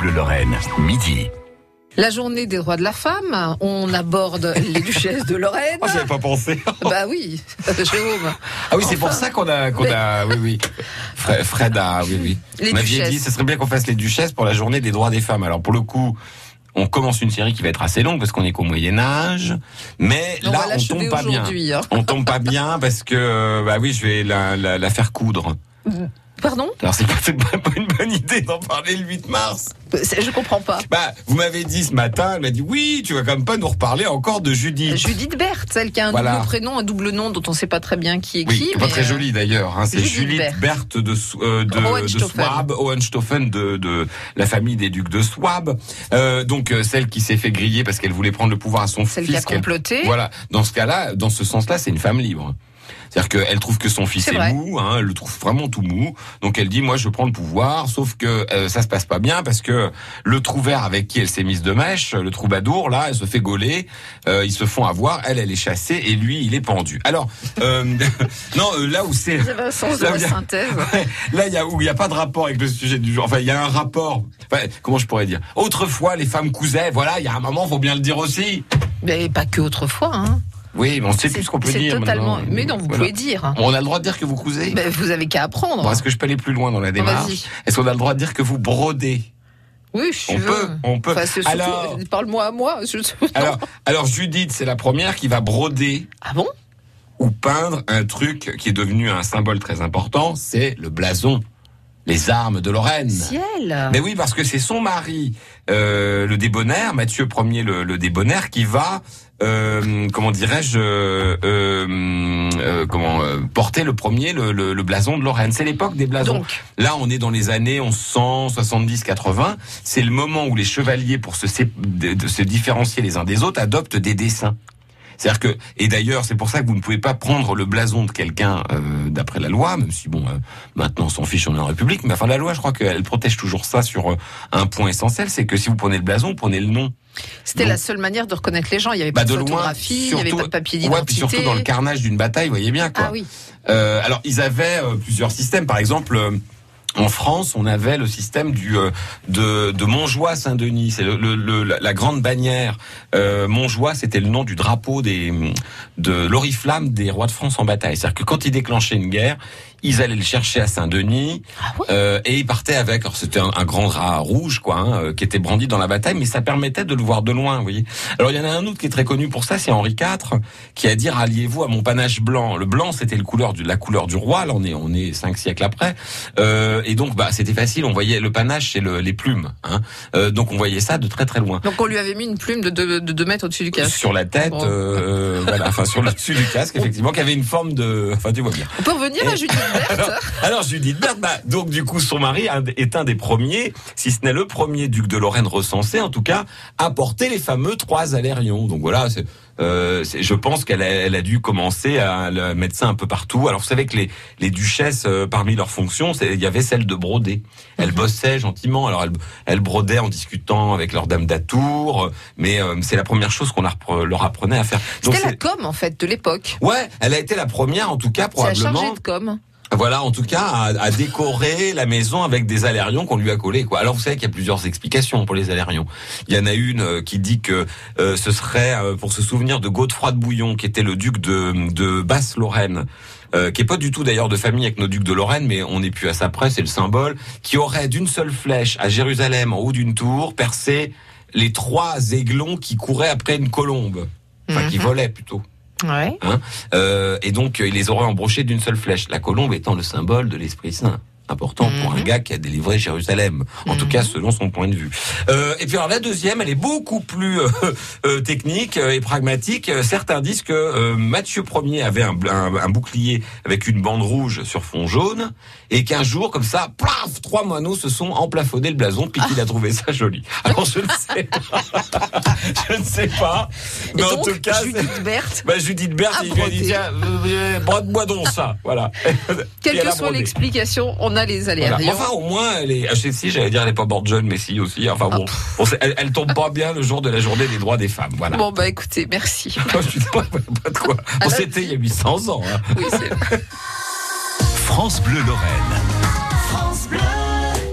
Bleu Lorraine, midi. La journée des droits de la femme, on aborde les duchesses de Lorraine. Oh, j'avais pas pensé. Bah oui, Jérôme. Ah oui, c'est pour ça qu'on a, qu'on a, oui, oui. Fred, Fred a, oui, oui. Les m'aviez duchesses. dit, ce serait bien qu'on fasse les duchesses pour la journée des droits des femmes. Alors, pour le coup, on commence une série qui va être assez longue parce qu'on est qu'au Moyen-Âge. Mais On là, on tombe pas bien. hein. On tombe pas bien parce que, bah oui, je vais la, la, la faire coudre. Pardon? Alors, c'est pas, c'est pas pas une bonne idée d'en parler le 8 mars. Je comprends pas. Bah, vous m'avez dit ce matin, elle m'a dit, oui, tu vas quand même pas nous reparler encore de Judith. Judith Berthe, celle qui a un Voilà. double prénom, un double nom dont on sait pas très bien qui est Oui, qui. pas très euh, jolie d'ailleurs. Hein. C'est Judith Berthe. Berthe de, euh, de. Swab, Hohenstaufen de, de la famille des ducs de Swab. Euh, donc euh, celle qui s'est fait griller parce qu'elle voulait prendre le pouvoir à son Celle fils. qui a comploté. Voilà. Dans ce cas-là, dans ce sens-là, c'est une femme libre. C'est-à-dire qu'elle trouve que son fils est, mou, hein, elle le trouve vraiment tout mou. Donc elle dit, moi je prends le pouvoir, sauf que euh, ça se passe pas bien parce que le trouvert avec qui elle s'est mise de mèche, le troubadour, là, elle se fait gauler, euh, ils se font avoir, elle, elle est chassée et lui, il est pendu. Alors, euh, non, euh, là où c'est... Il. Ouais, Là, il y a où il y a pas de rapport avec le sujet du jour. Enfin, il y a un rapport. Enfin, comment je pourrais dire? Autrefois, les femmes cousaient. Voilà, il y a un moment, faut bien le dire aussi. Mais pas que autrefois. Hein. Oui, mais on sait plus ce qu'on peut c'est dire. totalement. maintenant. Mais non, vous Voilà. pouvez dire. On a le droit de dire que vous cousez. Ben, vous avez qu'à apprendre. Bon, est-ce que je peux aller plus loin dans la démarche. Est-ce qu'on a le droit de dire que vous brodez Oui, je On veux. peut, on peut. Enfin, c'est surtout- Alors- Parle-moi à moi. je-. Alors, alors Judith, c'est la première qui va broder Ah bon? ou peindre un truc qui est devenu un symbole très important, c'est le blason, les armes de Lorraine. Ciel Mais oui, parce que c'est son mari, euh, le débonnaire, Mathieu Ier, le, le débonnaire, qui va, euh, comment dirais-je, euh, euh, euh, comment euh, porter le premier le, le- le blason de Lorraine. C'est l'époque des blasons. Donc, Là, on est dans les années 1100, 70, 80. C'est le moment où les chevaliers, pour se, de se différencier les uns des autres, adoptent des dessins. C'est-à-dire que, et d'ailleurs, c'est pour ça que vous ne pouvez pas prendre le blason de quelqu'un euh, d'après la loi, même si bon, euh, maintenant on s'en fiche, on est en République, mais enfin la loi, je crois qu'elle protège toujours ça sur euh, un point essentiel, c'est que si vous prenez le blason, vous prenez le nom. c'était la seule manière de reconnaître les gens. Il n'y avait Bah, pas de, photographie, il n'y avait pas de papier Ouais, d'identité. puis surtout dans le carnage d'une bataille, vous voyez bien quoi. Ah oui. Euh, alors, ils avaient euh, plusieurs systèmes. Par exemple, euh, en France, on avait le système du euh, de, de Montjoie Saint-Denis. C'est le, le- la grande bannière. Euh, Montjoie, c'était le nom du drapeau des de l'oriflamme des rois de France en bataille. C'est-à-dire que quand ils déclenchaient une guerre, ils allaient le chercher à Saint-Denis Ah ouais euh, et ils partaient avec. Alors c'était un, un grand drap rouge, quoi, hein, euh, qui était brandi dans la bataille, mais ça permettait de le voir de loin. Vous voyez. Alors il y en a un autre qui est très connu pour ça, c'est Henri IV, qui a dit alliez-vous à mon panache blanc. Le blanc, c'était le couleur du, la couleur du roi. Là, on est on est cinq siècles après, euh, et donc bah c'était facile. On voyait le panache, c'est le, les plumes. Hein. Euh, donc on voyait ça de très très loin. Donc on lui avait mis une plume de 2 de deux mètres au-dessus du casque. Sur la tête, euh, voilà, enfin sur le dessus du casque, effectivement, qui avait une forme de, enfin tu vois bien. On peut revenir à Judith Berthe Alors Judith Berthe, bah, donc du coup son mari est un des premiers, si ce n'est le premier duc de Lorraine recensé, en tout cas, à porter les fameux trois alérions. Donc voilà, c'est, euh, je pense qu'elle a, elle a dû commencer à le mettre ça un peu partout. Alors vous savez que les, les duchesses, euh, parmi leurs fonctions, il y avait celle de broder. Elles bossaient gentiment. Alors elles, elles brodaient en discutant avec leur dame d'atour, euh, mais euh, c'est la première chose qu'on leur appre- leur apprenait à faire. C'était la com en fait de l'époque. Ouais, elle a été la première, en tout cas, C'est la probablement. chargée de com. Voilà, en tout cas, à, à décorer la maison avec des alérions qu'on lui a collés. Quoi. Alors, vous savez qu'il y a plusieurs explications pour les alérions. Il y en a une euh, qui dit que euh, ce serait euh, pour se souvenir de Godefroy de Bouillon, qui était le duc de, de Basse-Lorraine. euh, qui est pas du tout d'ailleurs de famille avec nos ducs de Lorraine, mais on n'est plus à sa près, c'est le symbole, qui aurait d'une seule flèche à Jérusalem, en haut d'une tour, percé les trois aiglons qui couraient après une colombe, enfin qui Mhm. volaient plutôt. Ouais. Euh, et donc, euh, il les aurait embrochés d'une seule flèche. La colombe étant le symbole de l'Esprit Saint. Important pour un Mhm. gars qui a délivré Jérusalem. En tout Mhm. cas, selon son point de vue. Euh, et puis alors la deuxième, elle est beaucoup plus euh, euh, technique et pragmatique. Certains disent que Matthieu Ier avait un, un- un bouclier avec une bande rouge sur fond jaune, et qu'un jour, comme ça, plaf, trois moineaux se sont emplafonnés le blason, puis qu'il a trouvé ça joli. Alors je ne sais pas, je ne sais pas, Et mais en donc, tout cas, Judith Berthe, bah, Judith Berthe, il lui a dit, tiens, brode-moi donc ça. Voilà. quelle que soit l'explication, on a les Voilà. alérions. Enfin, au moins, elle est, ah, je sais si, j'allais dire, elle est pas morte jeune, mais si aussi. Enfin bon, c'est- elle, elle tombe pas bien le jour de la journée des droits des femmes. Voilà. Bon bah écoutez, merci. Je suis pas, pas de quoi. Bon, la c'était il y a 800 ans. hein. Oui, c'est France Bleu Lorraine.